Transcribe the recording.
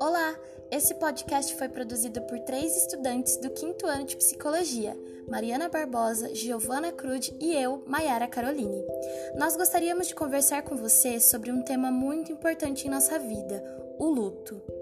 Olá! Esse podcast foi produzido por três estudantes do quinto ano de psicologia: Mariana Barbosa, Giovana Crude e eu, Maiara Caroline. Nós gostaríamos de conversar com você sobre um tema muito importante em nossa vida: o luto.